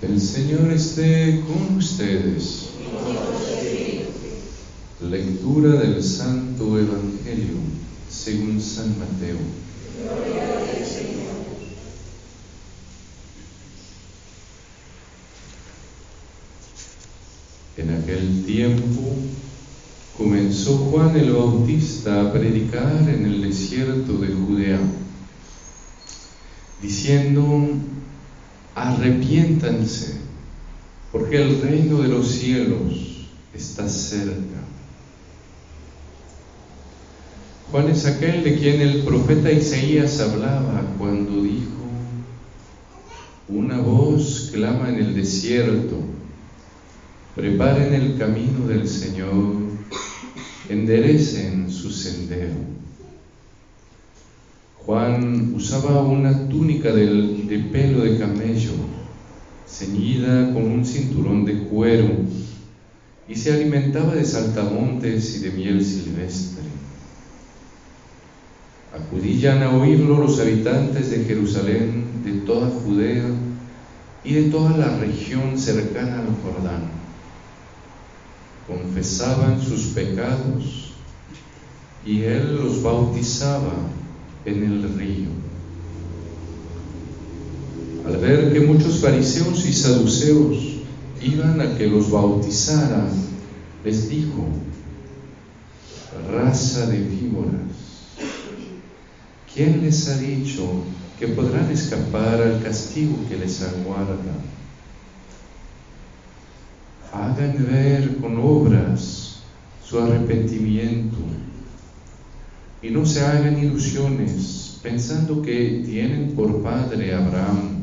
El Señor esté con ustedes. Lectura del Santo Evangelio según San Mateo. En aquel tiempo comenzó Juan el Bautista a predicar en el desierto de Judea, diciendo, arrepiéntanse, porque el reino de los cielos está cerca. Juan es aquel de quien el profeta Isaías hablaba cuando dijo, una voz clama en el desierto, preparen el camino del Señor, enderecen su sendero. Juan usaba una túnica de, pelo de camello, ceñida con un cinturón de cuero, y se alimentaba de saltamontes y de miel silvestre. Acudían a oírlo los habitantes de Jerusalén, de toda Judea y de toda la región cercana al Jordán. Confesaban sus pecados y él los bautizaba en el río. Al ver que muchos fariseos y saduceos iban a que los bautizara, les dijo, raza de víboras, ¿quién les ha dicho que podrán escapar al castigo que les aguarda? Hagan ver con obras su arrepentimiento y no se hagan ilusiones pensando que tienen por padre Abraham,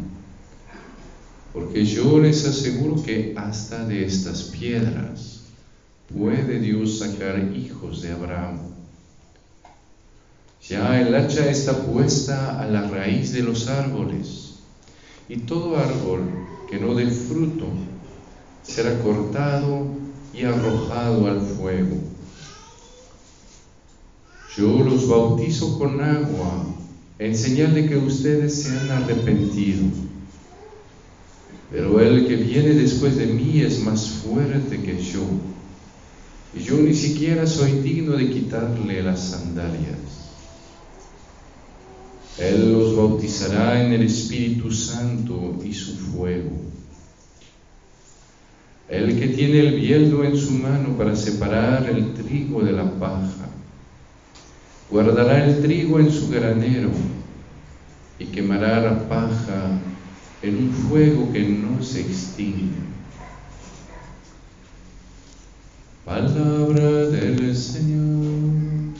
porque yo les aseguro que hasta de estas piedras puede Dios sacar hijos de Abraham. Ya el hacha está puesta a la raíz de los árboles, y todo árbol que no dé fruto será cortado y arrojado al fuego. Yo los bautizo con agua en señal de que ustedes se han arrepentido. Pero el que viene después de mí es más fuerte que yo, y yo ni siquiera soy digno de quitarle las sandalias. Él los bautizará en el Espíritu Santo y su fuego. El que tiene el bieldo en su mano para separar el trigo de la paja, guardará el trigo en su granero y quemará la paja en un fuego que no se extingue. Palabra del Señor.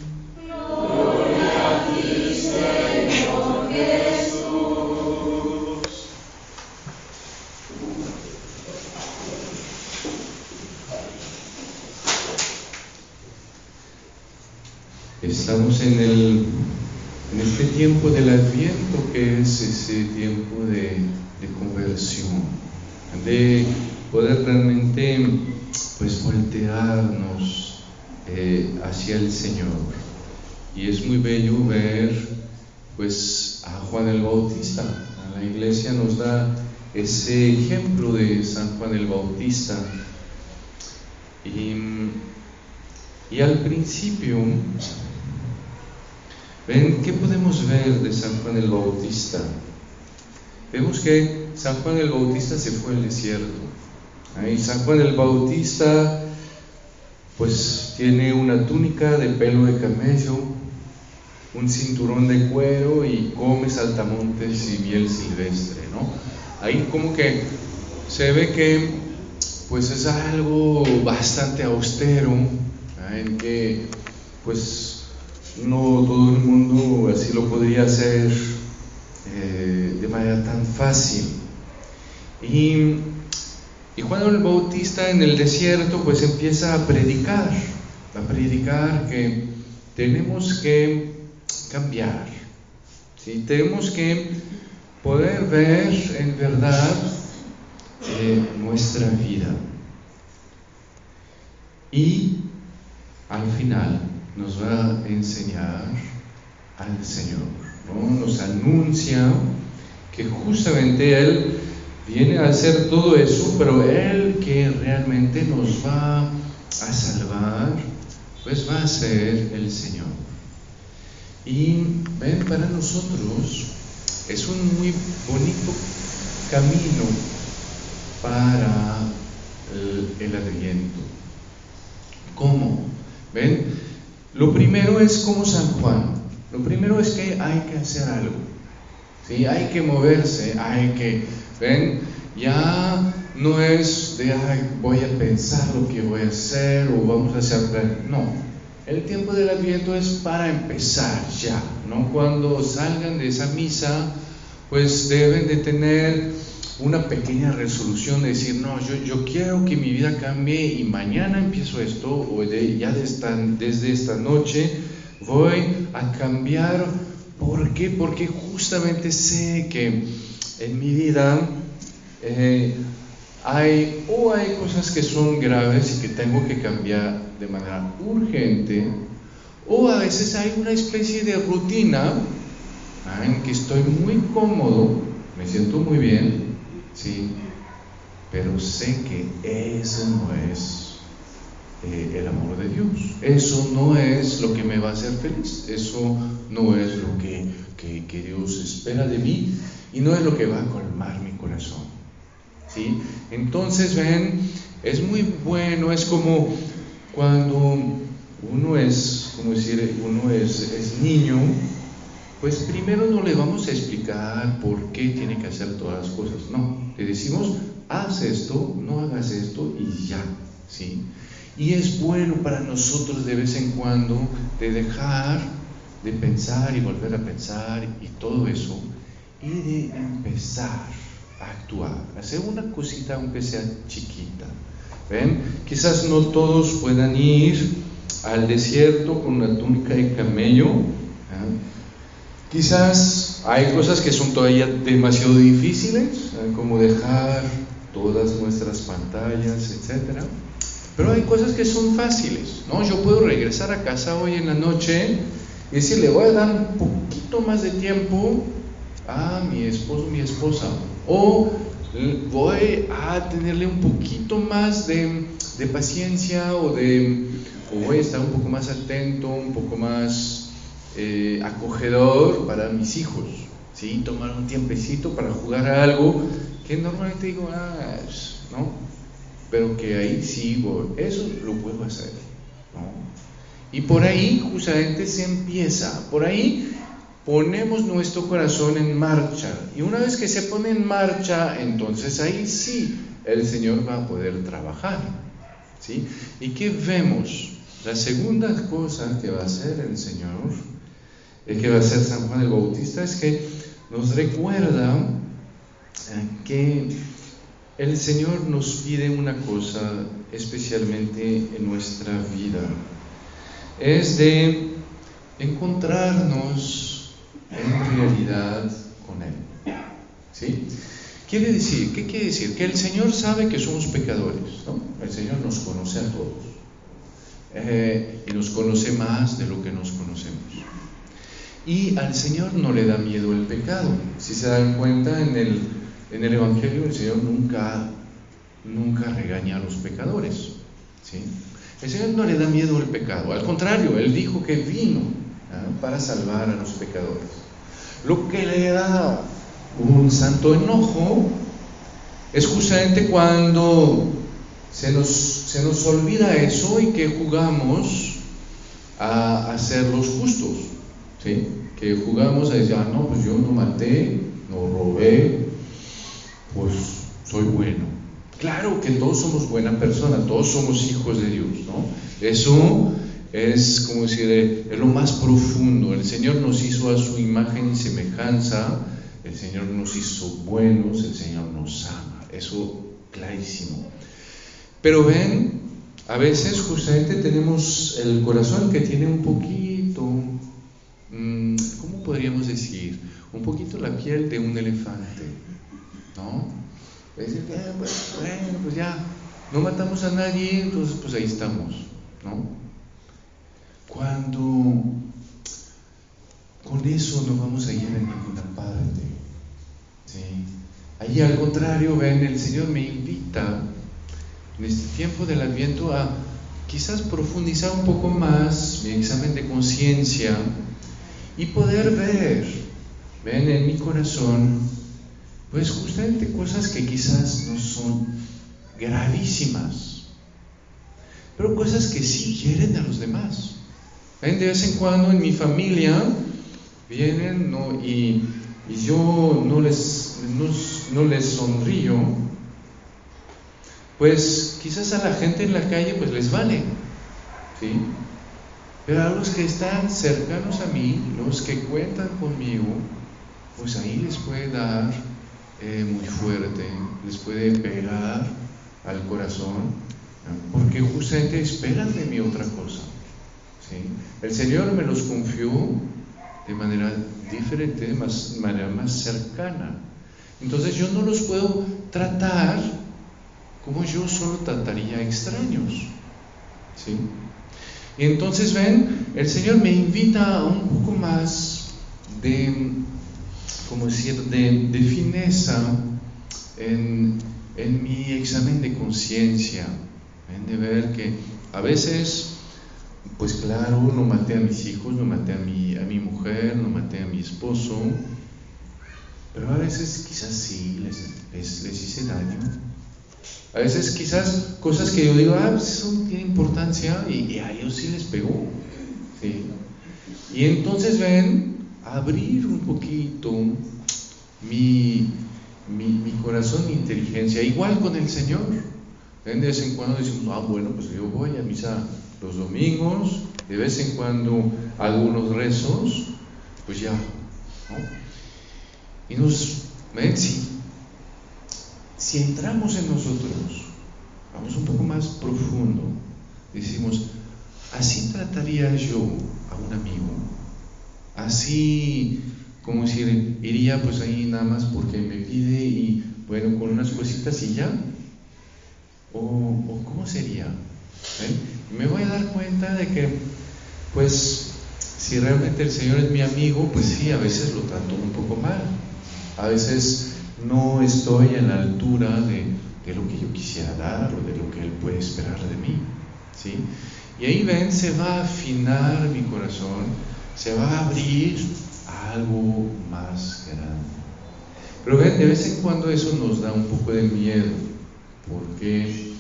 Gloria a ti, Señor Jesús. Estamos en, el, en este tiempo del Adviento que es ese tiempo de poder realmente pues voltearnos eh, hacia el Señor. Y es muy bello ver pues a Juan el Bautista. La iglesia nos da ese ejemplo de San Juan el Bautista. Y, y al principio, ¿ven qué podemos ver de San Juan el Bautista? Vemos que San Juan el Bautista se fue al desierto. Ahí San Juan el Bautista pues tiene una túnica de pelo de camello, un cinturón de cuero y come saltamontes y miel silvestre, ¿no? Ahí como que se ve que pues es algo bastante austero, en que pues no todo el mundo así lo podría hacer eh, de manera tan fácil. Y y Juan el Bautista en el desierto pues empieza a predicar, a predicar que tenemos que cambiar, ¿sí? tenemos que poder ver en verdad eh, nuestra vida. Y al final nos va a enseñar al Señor, ¿no? nos anuncia que justamente Él viene a hacer todo eso, pero Él que realmente nos va a salvar, pues va a ser el Señor. Y ven, para nosotros es un muy bonito camino para el, el adviento. ¿Cómo? ¿Ven? Lo primero es como San Juan. Lo primero es que hay que hacer algo. ¿sí? Hay que moverse, hay que... ¿Ven? Ya no es de, voy a pensar lo que voy a hacer o vamos a hacer... No. El tiempo del adviento es para empezar ya, ¿no? Cuando salgan de esa misa, pues deben de tener una pequeña resolución de decir, no, yo, yo quiero que mi vida cambie y mañana empiezo esto, o ya desde esta noche voy a cambiar. ¿Por qué? Porque justamente sé que en mi vida eh, hay o hay cosas que son graves y que tengo que cambiar de manera urgente, o a veces hay una especie de rutina en que estoy muy cómodo, me siento muy bien, ¿sí? Pero sé que eso no es eh, el amor de Dios. Eso no es lo que me va a hacer feliz. Eso no es lo que, que, Dios espera de mí y no es lo que va a colmar mi corazón. ¿sí? Entonces, ven, es muy bueno, es como cuando uno es, como decir, uno es, es niño pues primero no le vamos a explicar por qué tiene que hacer todas las cosas, no, le decimos, haz esto, no hagas esto y ya, ¿sí? Y es bueno para nosotros de vez en cuando de dejar de pensar y volver a pensar y todo eso, y de empezar a actuar, hacer una cosita aunque sea chiquita. ¿Ven? Quizás no todos puedan ir al desierto con una túnica de camello, Quizás hay cosas que son todavía demasiado difíciles, ¿eh? como dejar todas nuestras pantallas, etc. Pero hay cosas que son fáciles, ¿no? Yo puedo regresar a casa hoy en la noche y decirle, voy a dar un poquito más de tiempo a mi esposo, mi esposa, o voy a tenerle un poquito más de, de paciencia o de, voy a estar un poco más atento, un poco más eh, acogedor para mis hijos, ¿sí? Tomar un tiempecito para jugar a algo que normalmente digo, ah, ¿no? Pero que ahí sí, eso lo puedo hacer, ¿no? Y por ahí justamente se empieza, por ahí ponemos nuestro corazón en marcha. Y una vez que se pone en marcha, entonces ahí sí el Señor va a poder trabajar. ¿sí? ¿Y qué vemos? La segunda cosa que va a hacer el Señor el que va a ser San Juan el Bautista, es que nos recuerda eh, que el Señor nos pide una cosa especialmente en nuestra vida, es de encontrarnos en realidad con Él. ¿Sí? Quiere decir, ¿qué quiere decir? Que el Señor sabe que somos pecadores, ¿no? El Señor nos conoce a todos eh, y nos conoce más de lo que nos conocemos. Y al Señor no le da miedo el pecado. Si se dan cuenta, en el, en el Evangelio el Señor nunca, nunca regaña a los pecadores. ¿sí? El Señor no le da miedo el pecado. Al contrario, Él dijo que vino ¿ah? para salvar a los pecadores. Lo que le da un santo enojo es justamente cuando se nos, se nos olvida eso y que jugamos a, a ser los justos. Que jugamos a decir, ah, no, pues yo no maté, no robé, pues soy bueno. Claro que todos somos buena persona, todos somos hijos de Dios, ¿no? Eso es como decir, es lo más profundo. El Señor nos hizo a su imagen y semejanza, el Señor nos hizo buenos, el Señor nos ama. Eso clarísimo. Pero ven, a veces justamente tenemos el corazón que tiene un poquito Mm, ¿cómo podríamos decir? Un poquito la piel de un elefante, ¿no? Decir, eh, bueno, pues ya, no matamos a nadie, entonces pues ahí estamos, ¿no? Cuando con eso no vamos a ir a ninguna parte, ¿sí? Hay Y al contrario, ven, el Señor me invita en este tiempo del Adviento a quizás profundizar un poco más mi examen de conciencia y poder ver, ven en mi corazón, pues justamente cosas que quizás no son gravísimas, pero cosas que sí hieren a los demás. Ven, de vez en cuando en mi familia vienen ¿no? y, yo no les, no, no les sonrío, pues quizás a la gente en la calle pues les vale, ¿sí? Pero a los que están cercanos a mí, los que cuentan conmigo, pues ahí les puede dar eh, muy fuerte, les puede pegar al corazón, porque justamente esperan de mí otra cosa. ¿sí? El Señor me los confió de manera diferente, de manera más cercana. Entonces yo no los puedo tratar como yo solo trataría a extraños. ¿sí? Entonces ven, el Señor me invita a un poco más de, como decir, de, de fineza en, en, mi examen de conciencia, de ver que a veces, pues claro, no maté a mis hijos, no maté a mi, a mi mujer, no maté a mi esposo, pero a veces quizás sí les, les, les hice daño. A veces quizás cosas que yo digo, ah, pues eso no tiene importancia y, a ellos sí les pegó. Y entonces ven, abrir un poquito mi, mi, corazón, mi inteligencia, igual con el Señor. ¿Ven? De vez en cuando decimos, ah, bueno, pues yo voy a misa los domingos, de vez en cuando algunos rezos, pues ya. Y nos, ven, sí, si entramos en nosotros, vamos un poco más profundo, decimos, así trataría yo a un amigo, así como si iría pues ahí nada más porque me pide y bueno, con unas cositas y ya, o, cómo sería. ¿Eh? Me voy a dar cuenta de que pues si realmente el Señor es mi amigo, pues sí, a veces lo trato un poco mal, a veces no estoy en la altura de, lo que yo quisiera dar o de lo que Él puede esperar de mí. ¿sí? Y ahí ven, se va a afinar mi corazón, se va a abrir a algo más grande. Pero ven, de vez en cuando eso nos da un poco de miedo, porque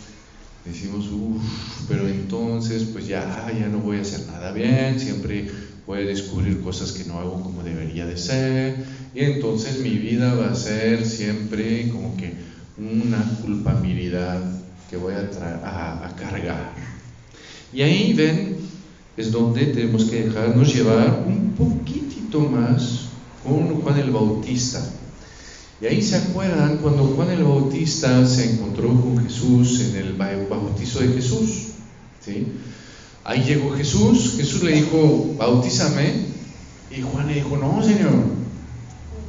decimos, uff, pero entonces pues ya, ya no voy a hacer nada bien, siempre voy a descubrir cosas que no hago como debería de ser, y entonces mi vida va a ser siempre como que una culpabilidad que voy a, cargar. Y ahí ven, es donde tenemos que dejarnos llevar un poquitito más con Juan el Bautista. Y ahí se acuerdan cuando Juan el Bautista se encontró con Jesús en el bautizo de Jesús. ¿sí? Ahí llegó Jesús, Jesús le dijo, bautízame, y Juan le dijo, no, Señor,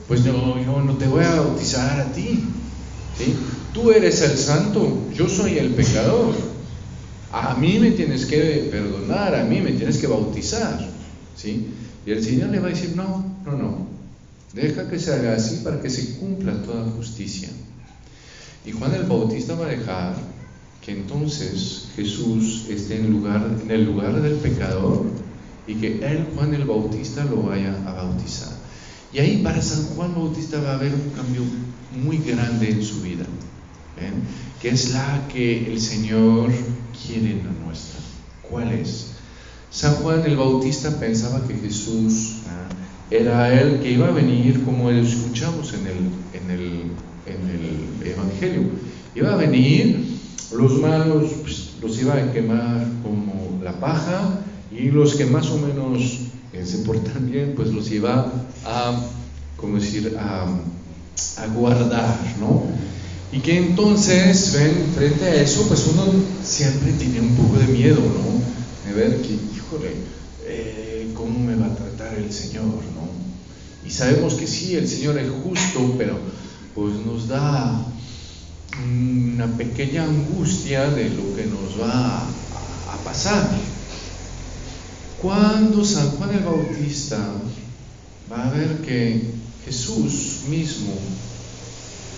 pues no, yo no te voy a bautizar a ti, ¿sí? Tú eres el santo, yo soy el pecador, a mí me tienes que perdonar, a mí me tienes que bautizar, ¿sí? Y el Señor le va a decir, no, no, no, deja que se haga así para que se cumpla toda justicia. Y Juan el Bautista va a dejar que entonces Jesús esté en, en el lugar del pecador y que él, Juan el Bautista, lo vaya a bautizar. Y ahí para San Juan Bautista va a haber un cambio muy grande en su vida, que es la que el Señor quiere en la nuestra. ¿Cuál es? San Juan el Bautista pensaba que Jesús ¿ah? era él que iba a venir, como escuchamos en el, en el, en el Evangelio, iba a venir los malos pues, los iba a quemar como la paja y los que más o menos se portan bien, pues los iba a, como decir, a, guardar, ¿no? Y que entonces, frente a eso, pues uno siempre tiene un poco de miedo, ¿no? De ver que, híjole, eh, ¿cómo me va a tratar el Señor, ¿no? Y sabemos que sí, el Señor es justo, pero pues nos da una pequeña angustia de lo que nos va a, pasar. Cuando San Juan el Bautista va a ver que Jesús mismo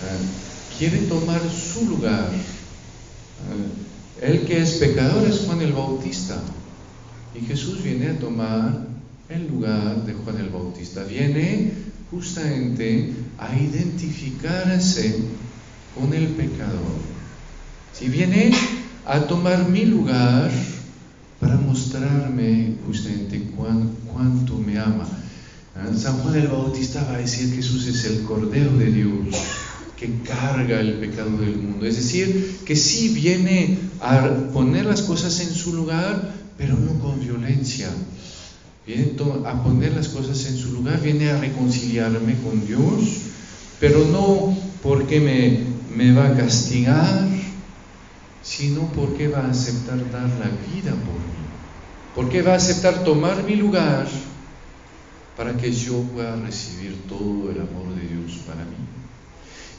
ah, quiere tomar su lugar. Ah, el que es pecador es Juan el Bautista. Y Jesús viene a tomar el lugar de Juan el Bautista. Viene justamente a identificarse con el pecador. Si viene a tomar mi lugar para mostrarme justamente cuánto me ama. Ah, San Juan el Bautista va a decir que Jesús es el Cordero de Dios que carga el pecado del mundo. Es decir, que sí viene a poner las cosas en su lugar, pero no con violencia. Viene a poner las cosas en su lugar, viene a reconciliarme con Dios, pero no porque me, me va a castigar, sino porque va a aceptar dar la vida por mí. Porque va a aceptar tomar mi lugar para que yo pueda recibir todo el amor de Dios para mí.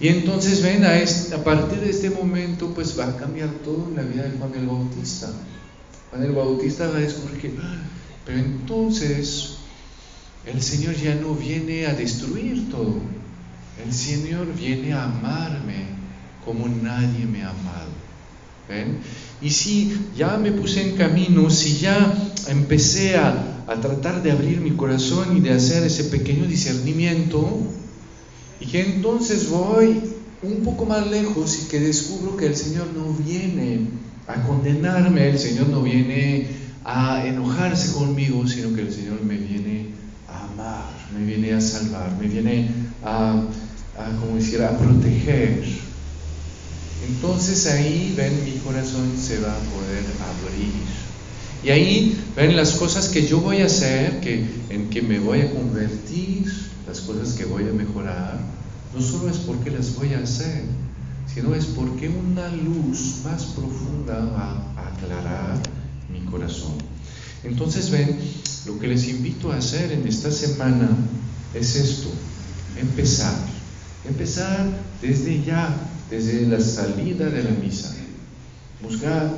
Y entonces ven, a, a partir de este momento pues va a cambiar todo en la vida de Juan el Bautista. Juan el Bautista va a descubrir que, ah, pero entonces el Señor ya no viene a destruir todo. El Señor viene a amarme como nadie me ha amado. ¿Ven? Y si ya me puse en camino, si ya empecé a, a tratar de abrir mi corazón y de hacer ese pequeño discernimiento, y que entonces voy un poco más lejos y que descubro que el Señor no viene a condenarme, el Señor no viene a enojarse conmigo, sino que el Señor me viene a amar, me viene a salvar, me viene a como decir, a proteger. Entonces ahí, ven, mi corazón se va a poder abrir. Y ahí, ven, las cosas que yo voy a hacer, que, en que me voy a convertir, las cosas que voy a mejorar, no solo es porque las voy a hacer, sino es porque una luz más profunda va a aclarar mi corazón. Entonces ven, lo que les invito a hacer en esta semana es esto, empezar, empezar desde ya, desde la salida de la misa, buscar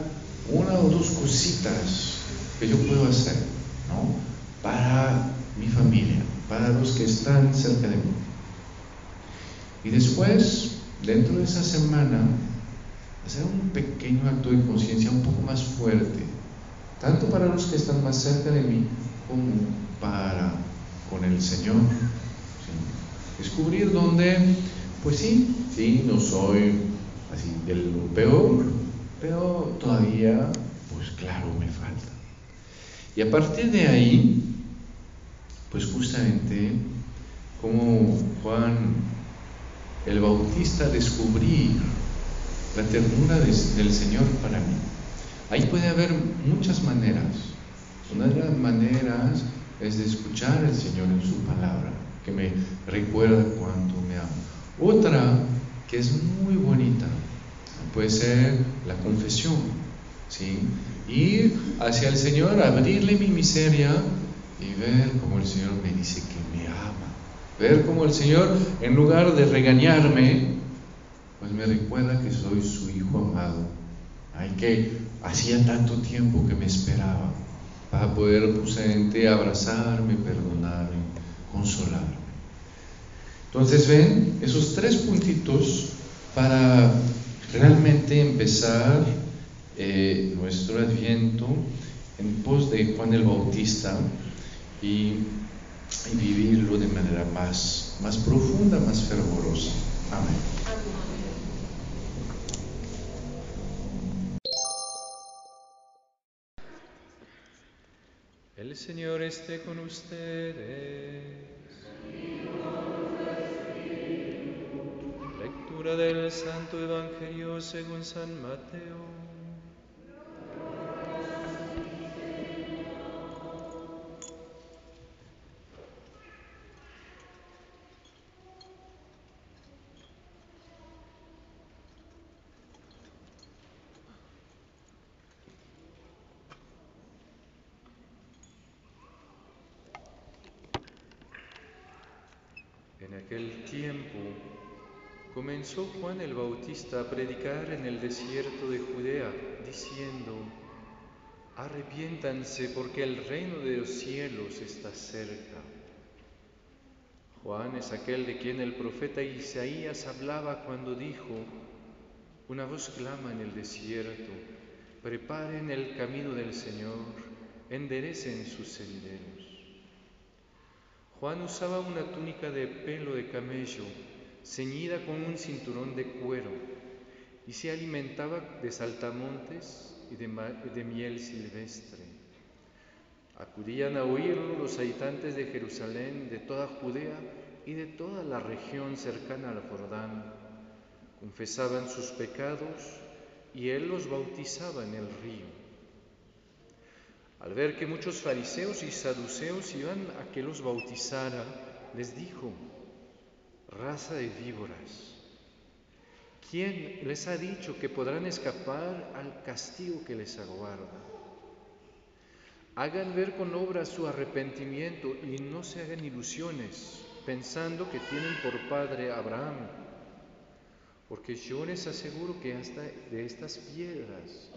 una o dos cositas que yo puedo hacer, ¿no? Para mi familia, para los que están cerca de mí. Y después, dentro de esa semana, hacer un pequeño acto de conciencia un poco más fuerte, tanto para los que están más cerca de mí como para con el Señor. Descubrir dónde, pues sí, sí, no soy así del peor, pero todavía, pues claro, me falta. Y a partir de ahí, pues justamente como Juan el Bautista descubrir la ternura del Señor para mí. Ahí puede haber muchas maneras. Una de las maneras es de escuchar al Señor en su palabra, que me recuerda cuánto me ama. Otra que es muy bonita puede ser la confesión, ¿sí? Ir hacia el Señor, abrirle mi miseria y ver cómo el Señor me dice que me ama. Ver cómo el Señor, en lugar de regañarme, pues me recuerda que soy su hijo amado. Ay, que hacía tanto tiempo que me esperaba para poder justamente abrazarme, perdonarme, consolarme. Entonces, ven, esos tres puntitos para realmente empezar eh, nuestro adviento en pos de Juan el Bautista y, vivirlo de manera más, más profunda, más fervorosa. Amén. El Señor esté con ustedes. Lectura del Santo Evangelio según San Mateo. En aquel tiempo comenzó Juan el Bautista a predicar en el desierto de Judea, diciendo, arrepiéntanse porque el reino de los cielos está cerca. Juan es aquel de quien el profeta Isaías hablaba cuando dijo, una voz clama en el desierto, preparen el camino del Señor, enderecen sus senderos. Juan usaba una túnica de pelo de camello, ceñida con un cinturón de cuero, y se alimentaba de saltamontes y de, miel silvestre. Acudían a oírlo los habitantes de Jerusalén, de toda Judea y de toda la región cercana al Jordán. Confesaban sus pecados y él los bautizaba en el río. Al ver que muchos fariseos y saduceos iban a que los bautizara, les dijo, raza de víboras, ¿quién les ha dicho que podrán escapar al castigo que les aguarda? Hagan ver con obras su arrepentimiento y no se hagan ilusiones pensando que tienen por padre a Abraham, porque yo les aseguro que hasta de estas piedras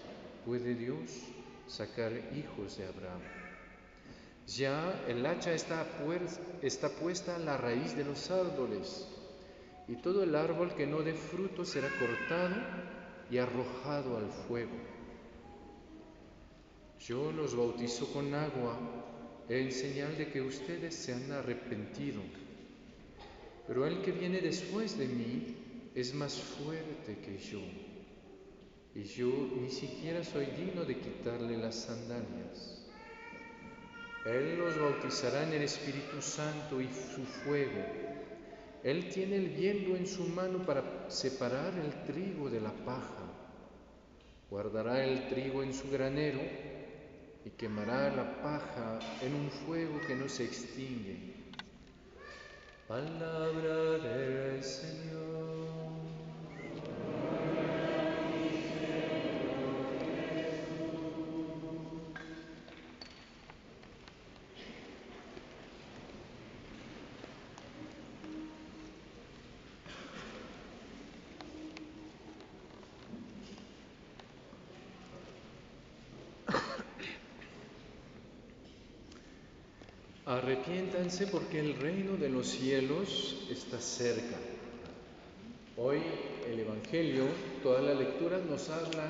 puede Dios sacar hijos de Abraham. Ya el hacha está, puesta en la raíz de los árboles, y todo el árbol que no dé fruto será cortado y arrojado al fuego. Yo los bautizo con agua en señal de que ustedes se han arrepentido, pero el que viene después de mí es más fuerte que yo y yo ni siquiera soy digno de quitarle las sandalias. Él los bautizará en el Espíritu Santo y su fuego. Él tiene el viento en su mano para separar el trigo de la paja. Guardará el trigo en su granero y quemará la paja en un fuego que no se extingue. Palabra del Señor. Arrepiéntanse porque el reino de los cielos está cerca. Hoy el Evangelio, todas las lecturas nos hablan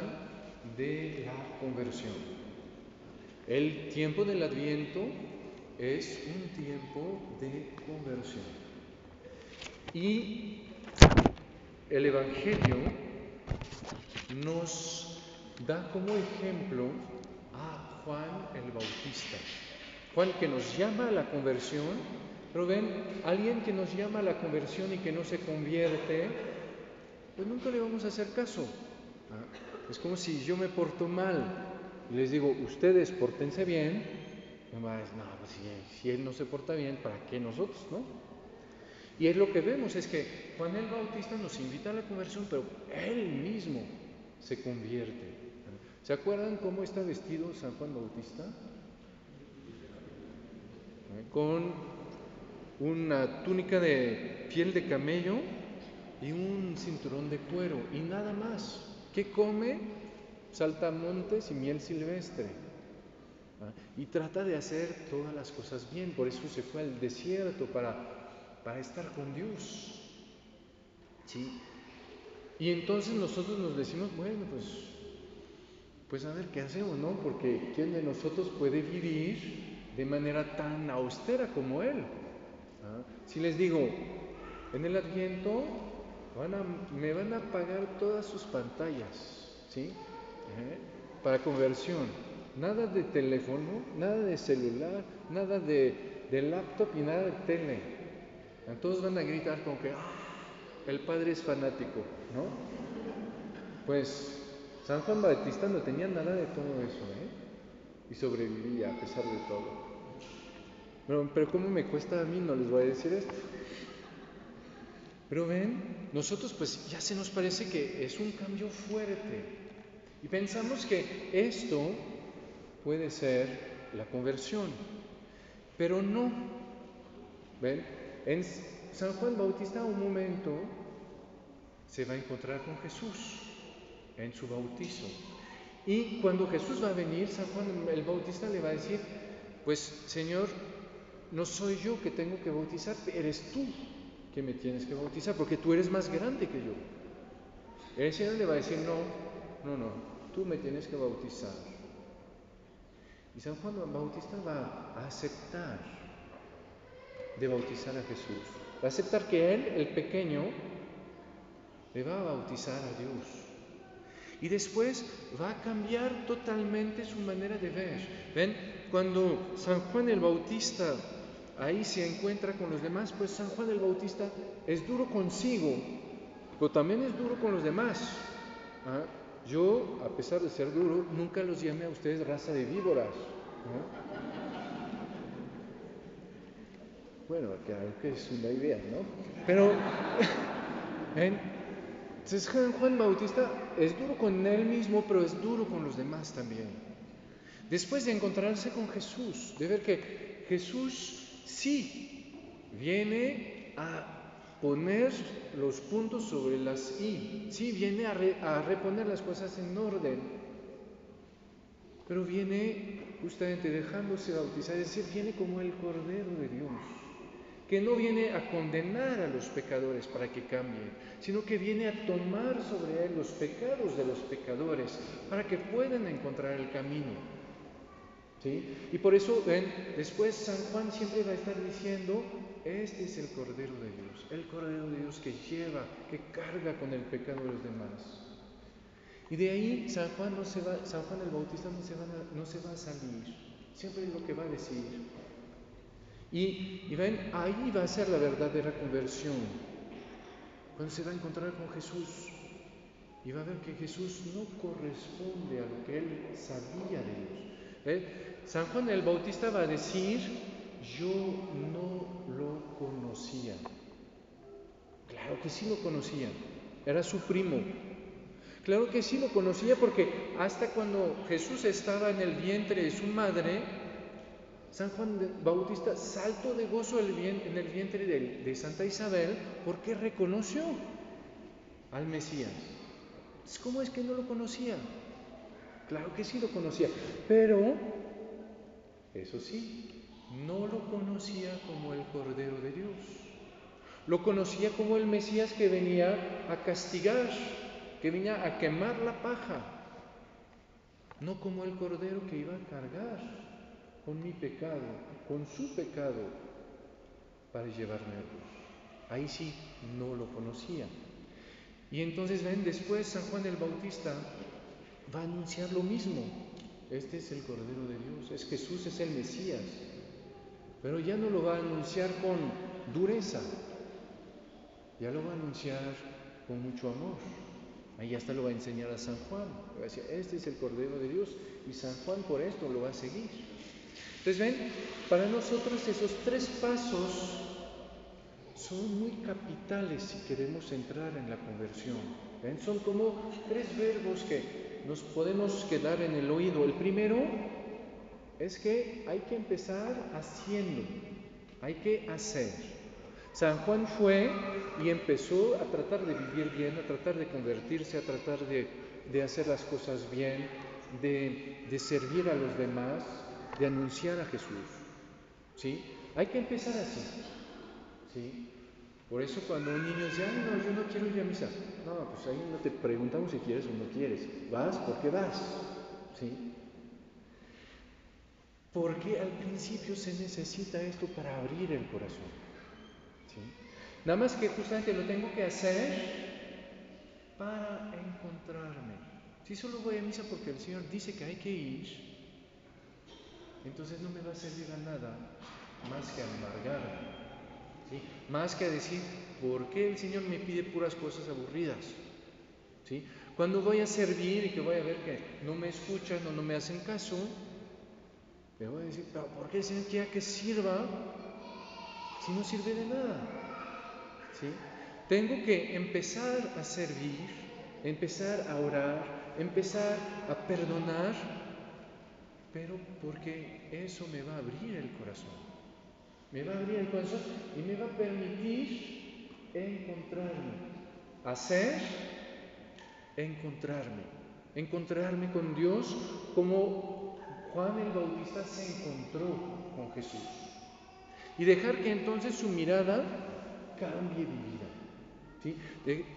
de la conversión. El tiempo del Adviento es un tiempo de conversión. Y el Evangelio nos da como ejemplo a Juan el Bautista. Juan que nos llama a la conversión, pero ven, alguien que nos llama a la conversión y que no se convierte, pues nunca le vamos a hacer caso. ¿ah? Es como si yo me porto mal y les digo, ustedes portense bien, no, pues si, si él no se porta bien, ¿para qué nosotros, no? Y es lo que vemos, es que Juan el Bautista nos invita a la conversión, pero él mismo se convierte. ¿Se acuerdan cómo está vestido San Juan Bautista? Con una túnica de piel de camello y un cinturón de cuero y nada más. ¿Qué come? Saltamontes y miel silvestre. ¿ah? Y trata de hacer todas las cosas bien, por eso se fue al desierto para, para estar con Dios. ¿Sí? Y entonces nosotros nos decimos, bueno, pues, pues a ver qué hacemos, ¿no? Porque ¿quién de nosotros puede vivir de manera tan austera como Él. ¿Ah? Si les digo, en el Adviento me van a pagar todas sus pantallas, ¿sí? Para conversión. Nada de teléfono, nada de celular, nada de, laptop y nada de tele. Todos van a gritar como que ah, el Padre es fanático, ¿no? Pues San Juan Bautista no tenía nada de todo eso, ¿eh? y sobrevivía a pesar de todo. Pero, pero ¿cómo me cuesta a mí? No les voy a decir esto. Pero ven, nosotros pues ya se nos parece que es un cambio fuerte y pensamos que esto puede ser la conversión, pero no. ¿Ven? En San Juan Bautista un momento se va a encontrar con Jesús en su bautizo. Y cuando Jesús va a venir, San Juan el Bautista le va a decir, pues Señor, no soy yo que tengo que bautizar, eres tú que me tienes que bautizar, porque tú eres más grande que yo. El Señor le va a decir, no, no, no, tú me tienes que bautizar. Y San Juan Bautista va a aceptar de bautizar a Jesús. Va a aceptar que él, el pequeño, le va a bautizar a Dios. Y después va a cambiar totalmente su manera de ver. ¿Ven? Cuando San Juan el Bautista ahí se encuentra con los demás, pues San Juan el Bautista es duro consigo, pero también es duro con los demás. ¿ah? Yo, a pesar de ser duro, nunca los llamé a ustedes raza de víboras. Bueno, claro que es una idea, ¿no? Pero, entonces Juan Bautista es duro con él mismo, pero es duro con los demás también. Después de encontrarse con Jesús, de ver que Jesús sí viene a poner los puntos sobre las i, sí viene a, reponer las cosas en orden, pero viene justamente dejándose bautizar, es decir, viene como el Cordero de Dios que no viene a condenar a los pecadores para que cambien, sino que viene a tomar sobre él los pecados de los pecadores para que puedan encontrar el camino. Y por eso, ven, después San Juan siempre va a estar diciendo, este es el Cordero de Dios, el Cordero de Dios que lleva, que carga con el pecado de los demás. Y de ahí San Juan, no se va, San Juan el Bautista no se, va a, no se va a salir, siempre es lo que va a decir. Y, ven, ahí va a ser la verdadera conversión. Cuando se va a encontrar con Jesús y va a ver que Jesús no corresponde a lo que él sabía de Dios. San Juan el Bautista va a decir, yo no lo conocía. Claro que sí lo conocía, era su primo. Claro que sí lo conocía porque hasta cuando Jesús estaba en el vientre de su madre, San Juan Bautista saltó de gozo en el vientre de, Santa Isabel porque reconoció al Mesías. ¿Cómo es que no lo conocía? Claro que sí lo conocía, pero eso sí, no lo conocía como el Cordero de Dios. Lo conocía como el Mesías que venía a castigar, que venía a quemar la paja, no como el Cordero que iba a cargar con mi pecado, con su pecado, para llevarme a Dios. Ahí sí no lo conocía. Y entonces ven, después San Juan el Bautista va a anunciar lo mismo. Este es el Cordero de Dios, es Jesús, es el Mesías. Pero ya no lo va a anunciar con dureza, ya lo va a anunciar con mucho amor. Ahí hasta lo va a enseñar a San Juan. Va a decir, este es el Cordero de Dios y San Juan por esto lo va a seguir. Entonces, ven, para nosotros esos tres pasos son muy capitales si queremos entrar en la conversión. ¿Ven? Son como tres verbos que nos podemos quedar en el oído. El primero es que hay que empezar haciendo, hay que hacer. San Juan fue y empezó a tratar de vivir bien, a tratar de convertirse, a tratar de, hacer las cosas bien, de, de servir a los demás de anunciar a Jesús. ¿Sí? Hay que empezar así. ¿Sí? Por eso cuando un niño dice, ay, no, yo no quiero ir a misa. No, pues ahí no te preguntamos si quieres o no quieres. ¿Vas? ¿Por qué vas? ¿Sí? Porque al principio se necesita esto para abrir el corazón. ¿Sí? Nada más que justamente lo tengo que hacer para encontrarme. Si solo voy a misa porque el Señor dice que hay que ir, entonces no me va a servir a nada más que amargarme, más que a decir, ¿por qué el Señor me pide puras cosas aburridas? ¿Sí? Cuando voy a servir y que voy a ver que no me escuchan o no me hacen caso, me voy a decir, pero ¿por qué el Señor quiere que sirva si no sirve de nada? ¿Sí? Tengo que empezar a servir, empezar a orar, empezar a perdonar pero porque eso me va a abrir el corazón. Me va a abrir el corazón y me va a permitir encontrarme, hacer, encontrarme, encontrarme con Dios como Juan el Bautista se encontró con Jesús. Y dejar que entonces su mirada cambie mi vida. ¿sí?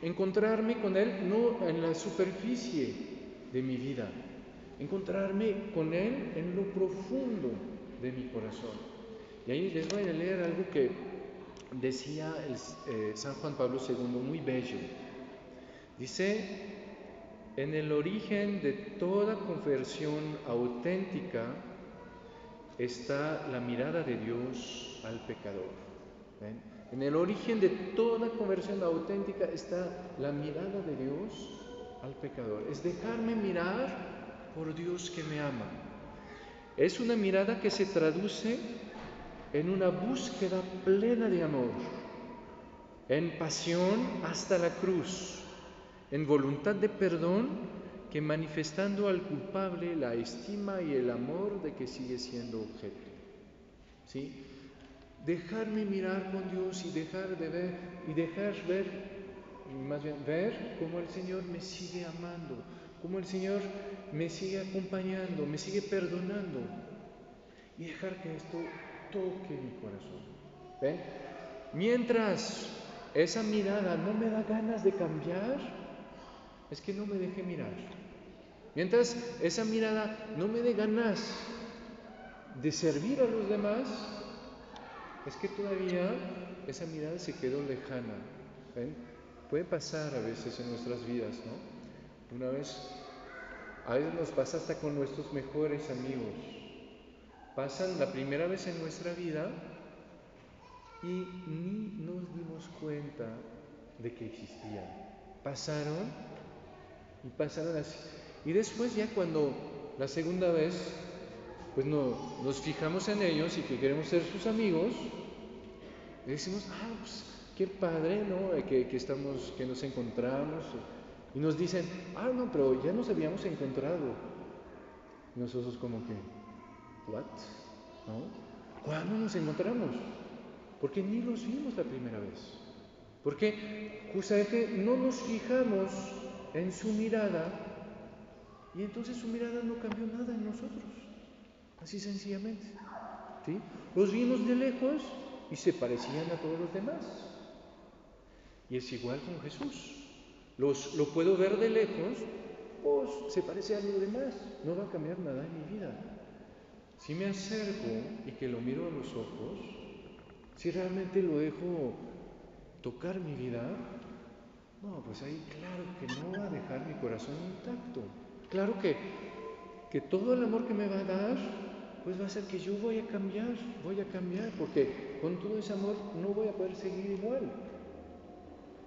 Encontrarme con Él no en la superficie de mi vida, encontrarme con Él en lo profundo de mi corazón. Y ahí les voy a leer algo que decía eh, San Juan Pablo II, muy bello. Dice, en el origen de toda conversión auténtica está la mirada de Dios al pecador. En el origen de toda conversión auténtica está la mirada de Dios al pecador. Es dejarme mirar por Dios que me ama. Es una mirada que se traduce en una búsqueda plena de amor, en pasión hasta la cruz, en voluntad de perdón que manifestando al culpable la estima y el amor de que sigue siendo objeto. ¿Sí? Dejarme mirar con Dios y dejar de ver y dejar ver, más bien ver cómo el Señor me sigue amando, cómo el Señor me sigue acompañando, me sigue perdonando y dejar que esto toque mi corazón. Mientras esa mirada no me da ganas de cambiar, es que no me deje mirar. Mientras esa mirada no me dé ganas de servir a los demás, es que todavía esa mirada se quedó lejana. Puede pasar a veces en nuestras vidas, ¿no? Una vez, a veces nos pasa hasta con nuestros mejores amigos pasan la primera vez en nuestra vida y ni nos dimos cuenta de que existían. Pasaron y pasaron así. Y después ya cuando la segunda vez, pues no, nos fijamos en ellos y que queremos ser sus amigos, decimos, ah, pues qué padre, ¿no? Que, que, estamos, que nos encontramos. Y nos dicen, ah, no, pero ya nos habíamos encontrado. Y nosotros como que, ¿What? ¿No? ¿Cuándo nos encontramos? Porque ni los vimos la primera vez. Porque justamente no nos fijamos en su mirada y entonces su mirada no cambió nada en nosotros. Así sencillamente. ¿Sí? Los vimos de lejos y se parecían a todos los demás. Y es igual con Jesús. Los, lo puedo ver de lejos, pues se parece a los demás. No va a cambiar nada en mi vida. Si me acerco y que lo miro a los ojos, si realmente lo dejo tocar mi vida, no, pues ahí claro que no va a dejar mi corazón intacto. Claro que, que todo el amor que me va a dar, pues va a ser que yo voy a cambiar, voy a cambiar, porque con todo ese amor no voy a poder seguir igual.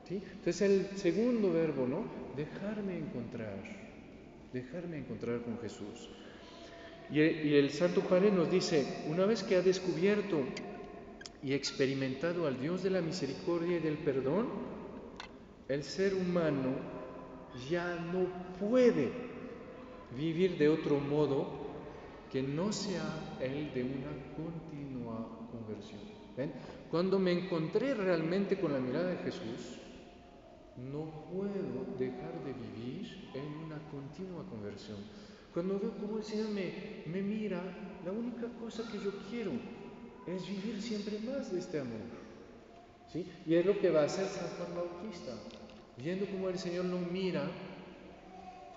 ¿Sí? Entonces el segundo verbo, ¿no? Dejarme encontrar, dejarme encontrar con Jesús. Y el Santo Padre nos dice, una vez que ha descubierto y experimentado al Dios de la misericordia y del perdón, el ser humano ya no puede vivir de otro modo que no sea el de una continua conversión. Cuando me encontré realmente con la mirada de Jesús, no puedo dejar de vivir en una continua conversión. Cuando veo cómo el Señor me, mira, la única cosa que yo quiero es vivir siempre más de este amor. ¿Sí? Y es lo que va a hacer San Juan Bautista. Viendo cómo el Señor lo mira,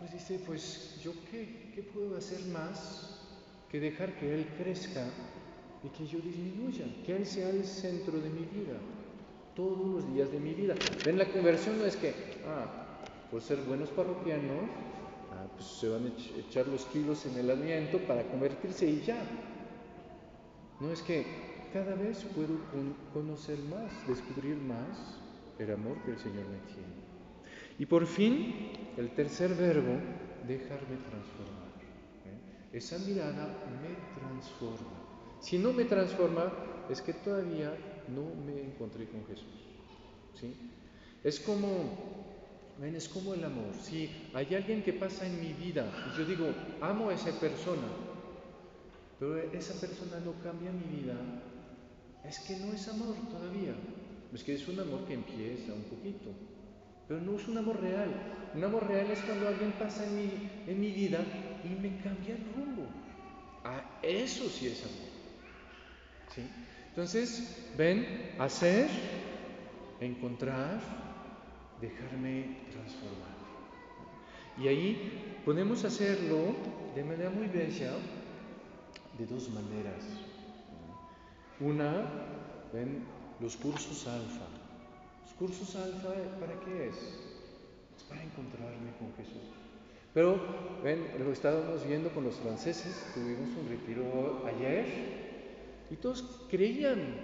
pues dice, pues yo qué, qué puedo hacer más que dejar que Él crezca y que yo disminuya, que Él sea el centro de mi vida, todos los días de mi vida. Ven, la conversión no es que, ah, por ser buenos parroquianos, pues se van a echar los kilos en el aliento para convertirse y ya. No es que cada vez puedo conocer más, descubrir más el amor que el Señor me tiene. Y por fin, el tercer verbo, dejarme transformar. ¿eh? Esa mirada me transforma. Si no me transforma, es que todavía no me encontré con Jesús. ¿sí? Es como Ven, es como el amor. Si hay alguien que pasa en mi vida y yo digo, amo a esa persona, pero esa persona no cambia mi vida, es que no es amor todavía. Es que es un amor que empieza un poquito, pero no es un amor real. Un amor real es cuando alguien pasa en mi, en mi vida y me cambia el rumbo. Ah, eso sí es amor. ¿Sí? Entonces, ven, hacer, encontrar, dejarme transformar. Y ahí podemos hacerlo de manera muy bella, de dos maneras. Una, ven, los cursos alfa. Los cursos alfa, ¿para qué es? Es para encontrarme con Jesús. Pero, ven, lo estábamos viendo con los franceses, tuvimos un retiro ayer y todos creían,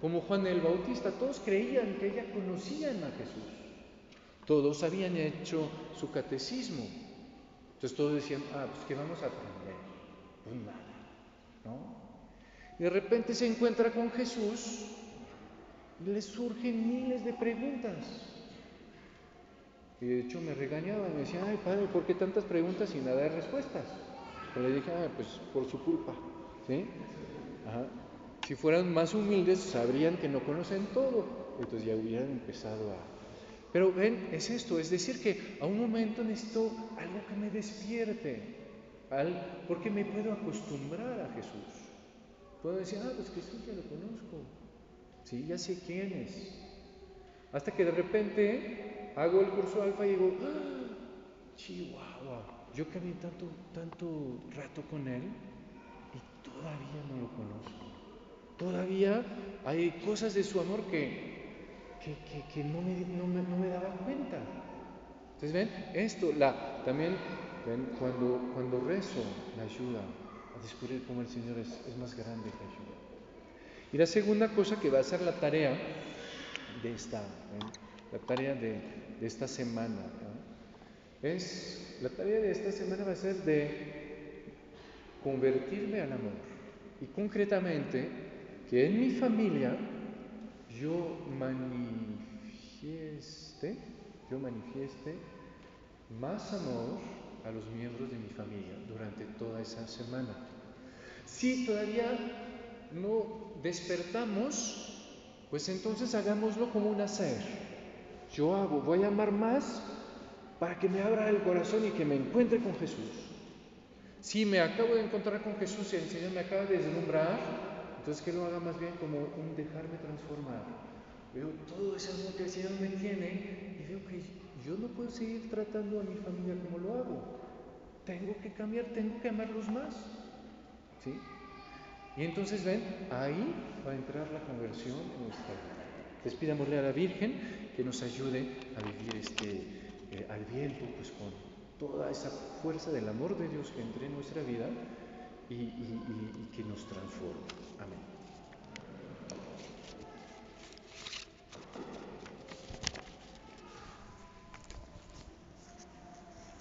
como Juan el Bautista, todos creían que ya conocían a Jesús. Todos habían hecho su catecismo. Entonces todos decían, ah, pues ¿qué vamos a aprender? Pues nada, ¿no? De repente se encuentra con Jesús y le surgen miles de preguntas. Y de hecho me regañaba, me decía, ay padre, ¿por qué tantas preguntas y nada de respuestas? Pero le dije, ah, pues por su culpa, ¿sí? Si fueran más humildes, sabrían que no conocen todo, entonces ya hubieran empezado a... Pero ven, es esto, es decir, que a un momento necesito algo que me despierte, al, porque me puedo acostumbrar a Jesús. Puedo decir, ah, pues Jesús ya lo conozco, sí, ya sé quién es. Hasta que de repente hago el curso alfa y digo, ¡Ah! Chihuahua, yo caminé tanto, tanto rato con él y todavía no lo conozco. Todavía hay cosas de su amor que, que, no, me, no, me, no, me, daba cuenta. Entonces, ven, esto, la, también, ven, cuando, cuando rezo, me ayuda a descubrir cómo el Señor es, es más grande que yo. Y la segunda cosa que va a ser la tarea de esta, la tarea de, de esta semana, es, la tarea de esta semana va a ser de convertirme al amor. Y concretamente, que en mi familia yo manifieste, yo manifieste más amor a los miembros de mi familia durante toda esa semana. Si todavía no despertamos, pues entonces hagámoslo como un hacer. Yo hago, voy a amar más para que me abra el corazón y que me encuentre con Jesús. Si me acabo de encontrar con Jesús y el Señor me acaba de deslumbrar, entonces que lo haga más bien como un dejarme transformar. Veo todo ese amor que el Señor me tiene y veo que yo no puedo seguir tratando a mi familia como lo hago. Tengo que cambiar, tengo que amarlos más. ¿Sí? Y entonces ven, ahí va a entrar la conversión en nuestra vida. Les pidámosle a la Virgen que nos ayude a vivir este eh, al viento, pues con toda esa fuerza del amor de Dios que entre en nuestra vida y, que nos transforme. Amén.